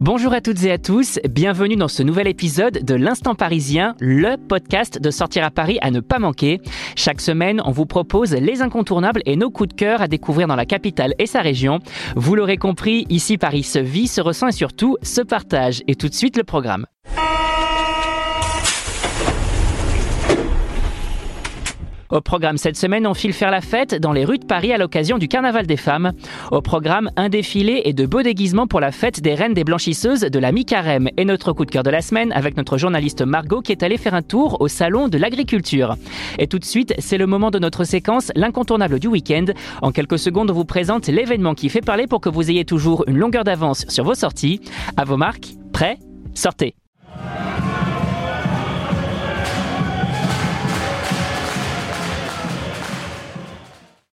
Bonjour à toutes et à tous, bienvenue dans ce nouvel épisode de l'Instant Parisien, le podcast de sortir à Paris à ne pas manquer. Chaque semaine, on vous propose les incontournables et nos coups de cœur à découvrir dans la capitale et sa région. Vous l'aurez compris, ici Paris se vit, se ressent et surtout se partage. Et tout de suite le programme. Au programme cette semaine, on file faire la fête dans les rues de Paris à l'occasion du Carnaval des femmes. Au programme, un défilé et de beaux déguisements pour la fête des reines des blanchisseuses de la mi-carême. Et notre coup de cœur de la semaine avec notre journaliste Margot qui est allée faire un tour au salon de l'agriculture. Et tout de suite, c'est le moment de notre séquence, l'incontournable du week-end. En quelques secondes, on vous présente l'événement qui fait parler pour que vous ayez toujours une longueur d'avance sur vos sorties. À vos marques, prêts, sortez.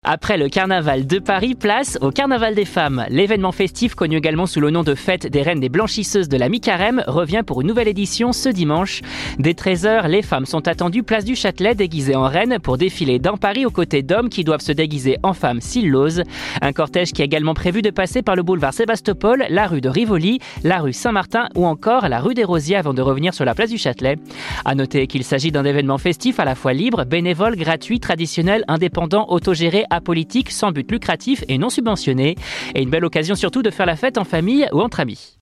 Après le carnaval de Paris, place au carnaval des femmes. L'événement festif, connu également sous le nom de fête des reines des blanchisseuses de la mi-carême, revient pour une nouvelle édition ce dimanche. Dès 13h, les femmes sont attendues place du Châtelet déguisées en reines pour défiler dans Paris aux côtés d'hommes qui doivent se déguiser en femmes s'ils l'osent. Un cortège qui est également prévu de passer par le boulevard Sébastopol, la rue de Rivoli, la rue Saint-Martin ou encore la rue des Rosiers avant de revenir sur la place du Châtelet. À noter qu'il s'agit d'un événement festif à la fois libre, bénévole, gratuit, traditionnel, indépendant, autogéré, politique sans but lucratif et non subventionné. Et une belle occasion surtout de faire la fête en famille ou entre amis.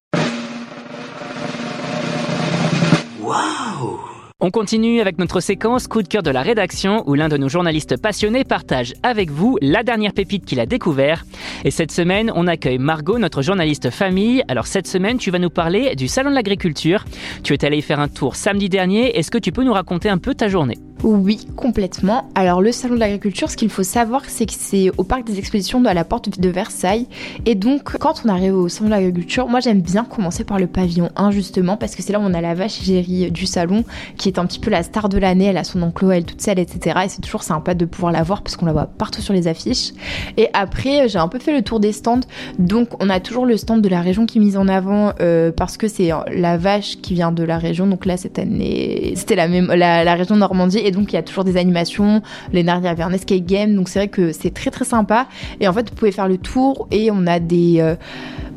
On continue avec notre séquence coup de cœur de la rédaction où l'un de nos journalistes passionnés partage avec vous la dernière pépite qu'il a découvert. Et cette semaine, on accueille Margot, notre journaliste famille. Alors cette semaine, tu vas nous parler du Salon de l'agriculture. Tu es allé faire un tour samedi dernier. Est-ce que tu peux nous raconter un peu ta journée? Oui, complètement. Alors le salon de l'agriculture, ce qu'il faut savoir, c'est que c'est au parc des expositions de la porte de Versailles. Et donc, quand on arrive au salon de l'agriculture, moi j'aime bien commencer par le pavillon 1 justement, parce que c'est là où on a la vache égérie du salon, qui est un petit peu la star de l'année. Elle a son enclos, elle toute seule, etc. Et c'est toujours sympa de pouvoir la voir parce qu'on la voit partout sur les affiches. Et après, j'ai un peu fait le tour des stands. Donc, on a toujours le stand de la région qui est mise en avant euh, parce que c'est la vache qui vient de la région. Donc là, cette année, c'était la, même, la, région Normandie. Donc il y a toujours des animations. Les derniers, il avait un escape game, donc c'est vrai que c'est très très sympa. Et en fait, vous pouvez faire le tour et on a des, euh,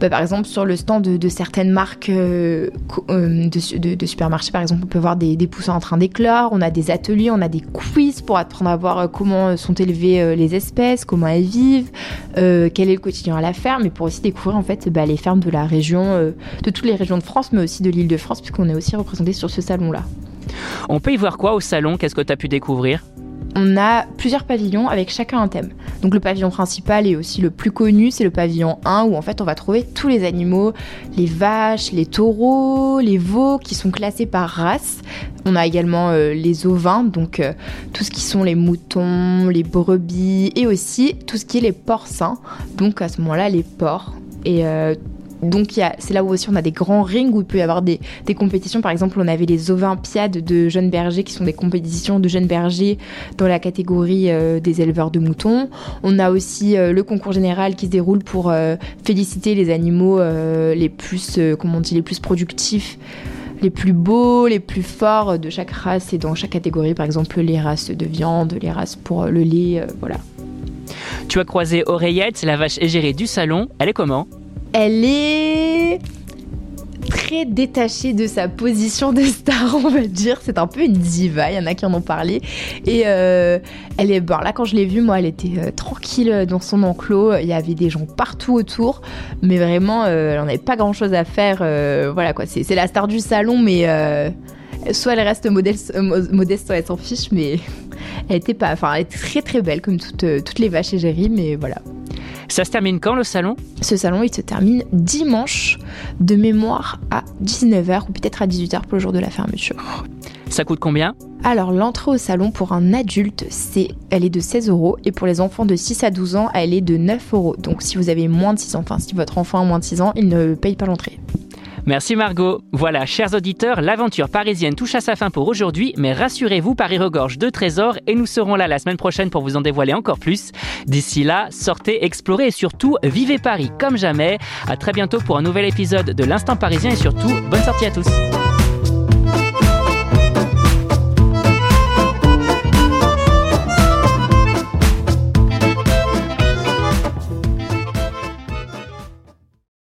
bah, par exemple, sur le stand de, certaines marques euh, euh, de, supermarchés, par exemple, on peut voir des, des poussins en train d'éclore. On a des ateliers, on a des quiz pour apprendre à voir comment sont élevées les espèces, comment elles vivent, quel est le quotidien à la ferme, mais pour aussi découvrir en fait bah, les fermes de la région, de toutes les régions de France, mais aussi de l'île de France, puisqu'on est aussi représenté sur ce salon-là. On peut y voir quoi au salon? Qu'est-ce que tu as pu découvrir? On a plusieurs pavillons avec chacun un thème. Donc le pavillon principal est aussi le plus connu, c'est le pavillon 1 où en fait on va trouver tous les animaux, les vaches, les taureaux, les veaux qui sont classés par race. On a également euh, les ovins, donc euh, tout ce qui sont les moutons, les brebis et aussi tout ce qui est les porcins, donc à ce moment-là les porcs. Et euh, donc c'est là où aussi on a des grands rings où il peut y avoir des, compétitions. Par exemple, on avait les Olympiades de jeunes bergers qui sont des compétitions de jeunes bergers dans la catégorie euh, des éleveurs de moutons. On a aussi euh, le concours général qui se déroule pour euh, féliciter les animaux les plus, comment on dit, les plus productifs les plus beaux, les plus forts de chaque race et dans chaque catégorie, par exemple les races de viande, les races pour le lait, voilà. Tu as croisé Oreillette, la vache égérée du salon. Elle est comment? Elle est très détachée de sa position de star, on va dire. C'est un peu une diva, il y en a qui en ont parlé. Et euh, elle est, bon, là, quand je l'ai vue, moi, elle était euh, tranquille dans son enclos. Il y avait des gens partout autour, mais vraiment, euh, elle n'en avait pas grand chose à faire. voilà quoi, c'est la star du salon, mais soit elle reste modeste, soit elle s'en fiche, mais elle était pas, enfin, elle très très belle comme toutes, toutes les vaches égéries, mais voilà. Ça se termine quand le salon? Ce salon, il se termine dimanche de mémoire à 19h ou peut-être à 18h pour le jour de la fermeture. Ça coûte combien? Alors l'entrée au salon pour un adulte, c'est, elle est de 16 euros et pour les enfants de 6 à 12 ans, elle est de 9 euros. Donc si vous avez moins de 6 ans, enfin si votre enfant a moins de 6 ans, il ne paye pas l'entrée. Merci Margot. Voilà, chers auditeurs, l'aventure parisienne touche à sa fin pour aujourd'hui, mais rassurez-vous, Paris regorge de trésors et nous serons là la semaine prochaine pour vous en dévoiler encore plus. D'ici là, sortez, explorez et surtout, vivez Paris comme jamais. À très bientôt pour un nouvel épisode de l'Instant Parisien et surtout, bonne sortie à tous.